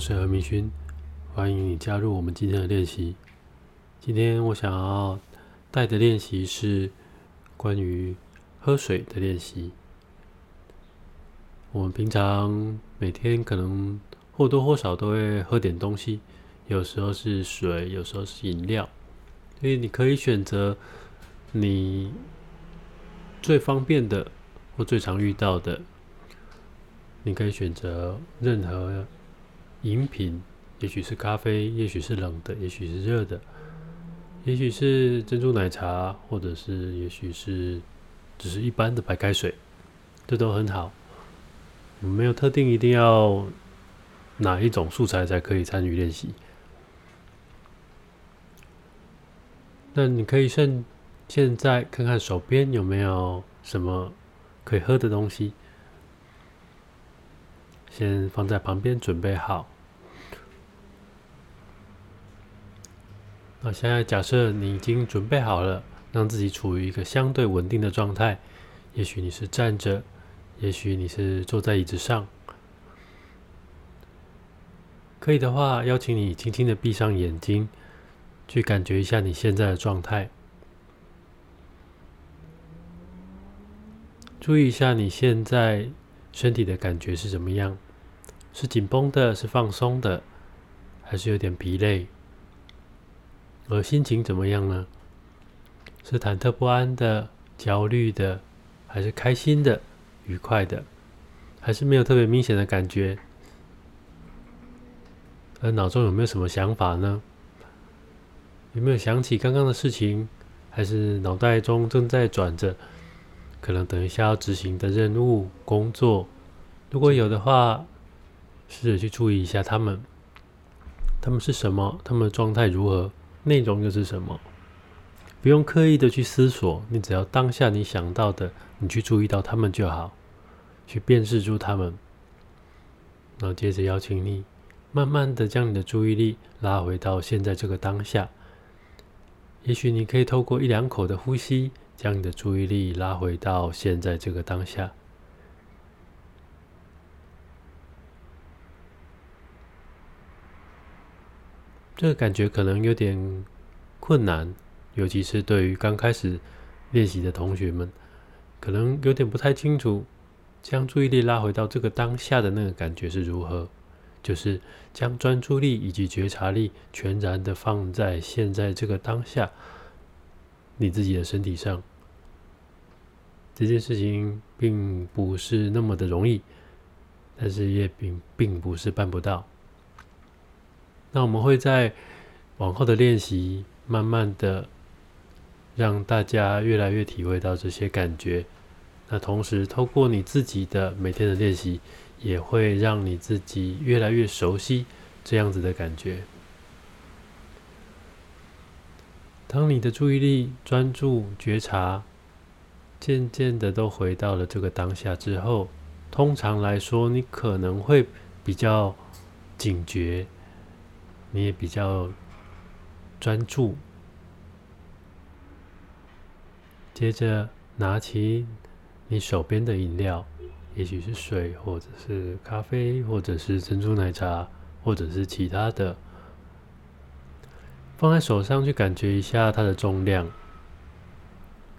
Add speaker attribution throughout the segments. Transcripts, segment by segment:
Speaker 1: 是何明勋，欢迎你加入我们今天的练习。今天我想要带的练习是关于喝水的练习。我们平常每天可能或多或少都会喝点东西，有时候是水，有时候是饮料，所以你可以选择你最方便的或最常遇到的，你可以选择任何。饮品，也许是咖啡，也许是冷的，也许是热的，也许是珍珠奶茶，或者是也许是只是一般的白开水，这都很好。没有特定一定要哪一种素材才可以参与练习。那你可以趁现在看看手边有没有什么可以喝的东西。先放在旁边准备好。那现在假设你已经准备好了，让自己处于一个相对稳定的状态。也许你是站着，也许你是坐在椅子上。可以的话，邀请你轻轻的闭上眼睛，去感觉一下你现在的状态。注意一下你现在。身体的感觉是怎么样？是紧绷的，是放松的，还是有点疲累？而心情怎么样呢？是忐忑不安的、焦虑的，还是开心的、愉快的？还是没有特别明显的感觉？而脑中有没有什么想法呢？有没有想起刚刚的事情？还是脑袋中正在转着？可能等一下要执行的任务、工作，如果有的话，试着去注意一下他们，他们是什么，他们的状态如何，内容又是什么？不用刻意的去思索，你只要当下你想到的，你去注意到他们就好，去辨识出他们，然后接着邀请你，慢慢的将你的注意力拉回到现在这个当下。也许你可以透过一两口的呼吸。将你的注意力拉回到现在这个当下，这个感觉可能有点困难，尤其是对于刚开始练习的同学们，可能有点不太清楚，将注意力拉回到这个当下的那个感觉是如何，就是将专注力以及觉察力全然的放在现在这个当下，你自己的身体上。这件事情并不是那么的容易，但是也并并不是办不到。那我们会在往后的练习，慢慢的让大家越来越体会到这些感觉。那同时，透过你自己的每天的练习，也会让你自己越来越熟悉这样子的感觉。当你的注意力专注觉察。渐渐的都回到了这个当下之后，通常来说，你可能会比较警觉，你也比较专注。接着拿起你手边的饮料，也许是水，或者是咖啡，或者是珍珠奶茶，或者是其他的，放在手上去感觉一下它的重量。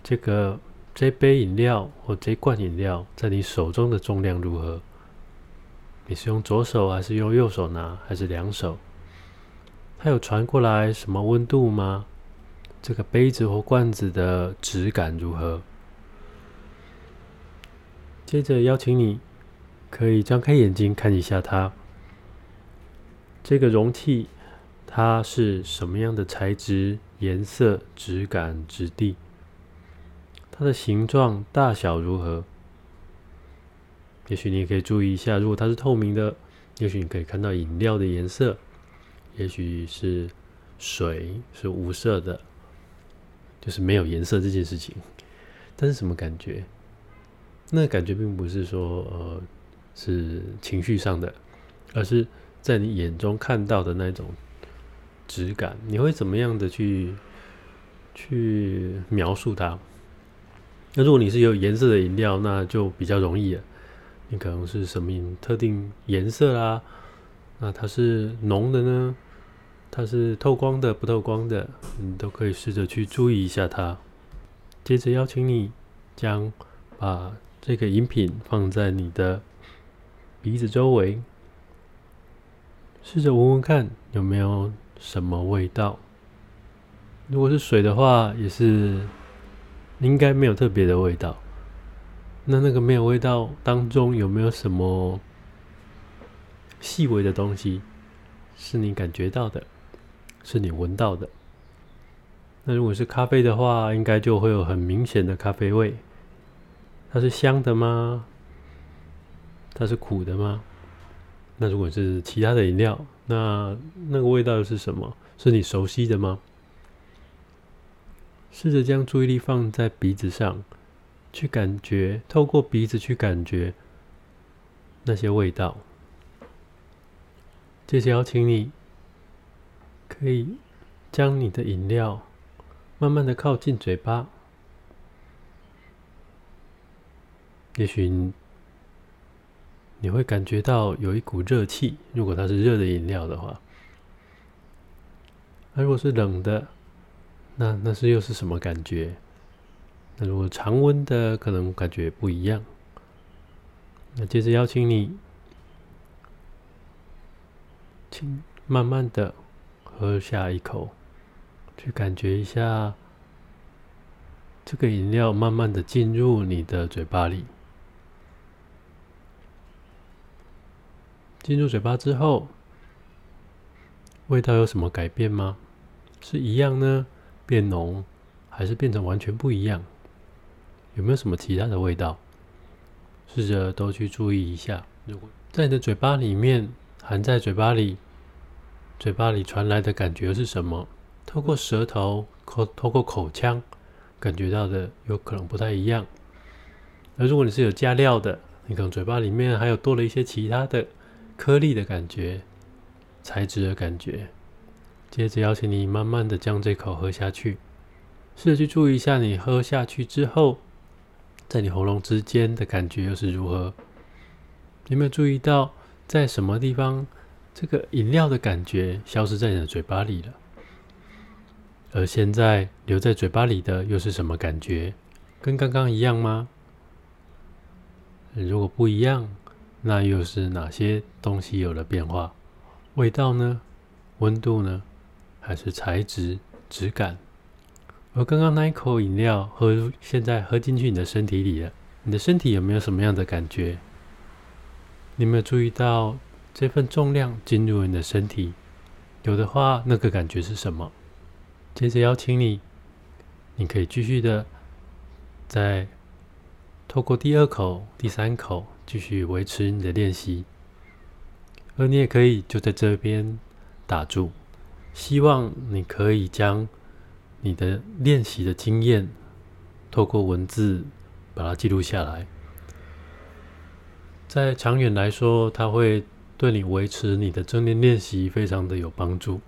Speaker 1: 这个。这杯饮料或这罐饮料在你手中的重量如何？你是用左手还是用右手拿，还是两手？它有传过来什么温度吗？这个杯子或罐子的质感如何？接着邀请你，可以张开眼睛看一下它。这个容器它是什么样的材质、颜色、质感、质地？它的形状大小如何？也许你也可以注意一下，如果它是透明的，也许你可以看到饮料的颜色；也许是水是无色的，就是没有颜色这件事情。但是什么感觉？那感觉并不是说呃是情绪上的，而是在你眼中看到的那种质感。你会怎么样的去去描述它？那如果你是有颜色的饮料，那就比较容易了。你可能是什么特定颜色啦？那它是浓的呢？它是透光的、不透光的？你都可以试着去注意一下它。接着邀请你将把这个饮品放在你的鼻子周围，试着闻闻看有没有什么味道。如果是水的话，也是应该没有特别的味道。那那个没有味道当中有没有什么细微的东西是你感觉到的，是你闻到的？那如果是咖啡的话，应该就会有很明显的咖啡味。它是香的吗？它是苦的吗？那如果是其他的饮料，那那个味道又是什么？是你熟悉的吗？试着将注意力放在鼻子上。去感觉，透过鼻子去感觉那些味道。接着邀请你，可以将你的饮料慢慢的靠近嘴巴。也许你会感觉到有一股热气，如果它是热的饮料的话。那如果是冷的，那那是又是什么感觉？那如果常温的，可能感觉不一样。那接着邀请你，请慢慢的喝下一口，去感觉一下这个饮料慢慢的进入你的嘴巴里。进入嘴巴之后，味道有什么改变吗？是一样呢？变浓，还是变成完全不一样？有没有什么其他的味道？试着都去注意一下。如果在你的嘴巴里面含在嘴巴里，嘴巴里传来的感觉是什么？透过舌头口，透过口腔感觉到的有可能不太一样。而如果你是有加料的，你可能嘴巴里面还有多了一些其他的颗粒的感觉、材质的感觉。接着邀请你慢慢的将这口喝下去，试着去注意一下你喝下去之后。在你喉咙之间的感觉又是如何？有没有注意到，在什么地方，这个饮料的感觉消失在你的嘴巴里了？而现在留在嘴巴里的又是什么感觉？跟刚刚一样吗？如果不一样，那又是哪些东西有了变化？味道呢？温度呢？还是材质、质感？而刚刚那一口饮料喝，现在喝进去你的身体里了，你的身体有没有什么样的感觉？你有没有注意到这份重量进入你的身体？有的话，那个感觉是什么？接着邀请你，你可以继续的再透过第二口、第三口继续维持你的练习，而你也可以就在这边打住。希望你可以将。你的练习的经验，透过文字把它记录下来，在长远来说，它会对你维持你的正念练习非常的有帮助。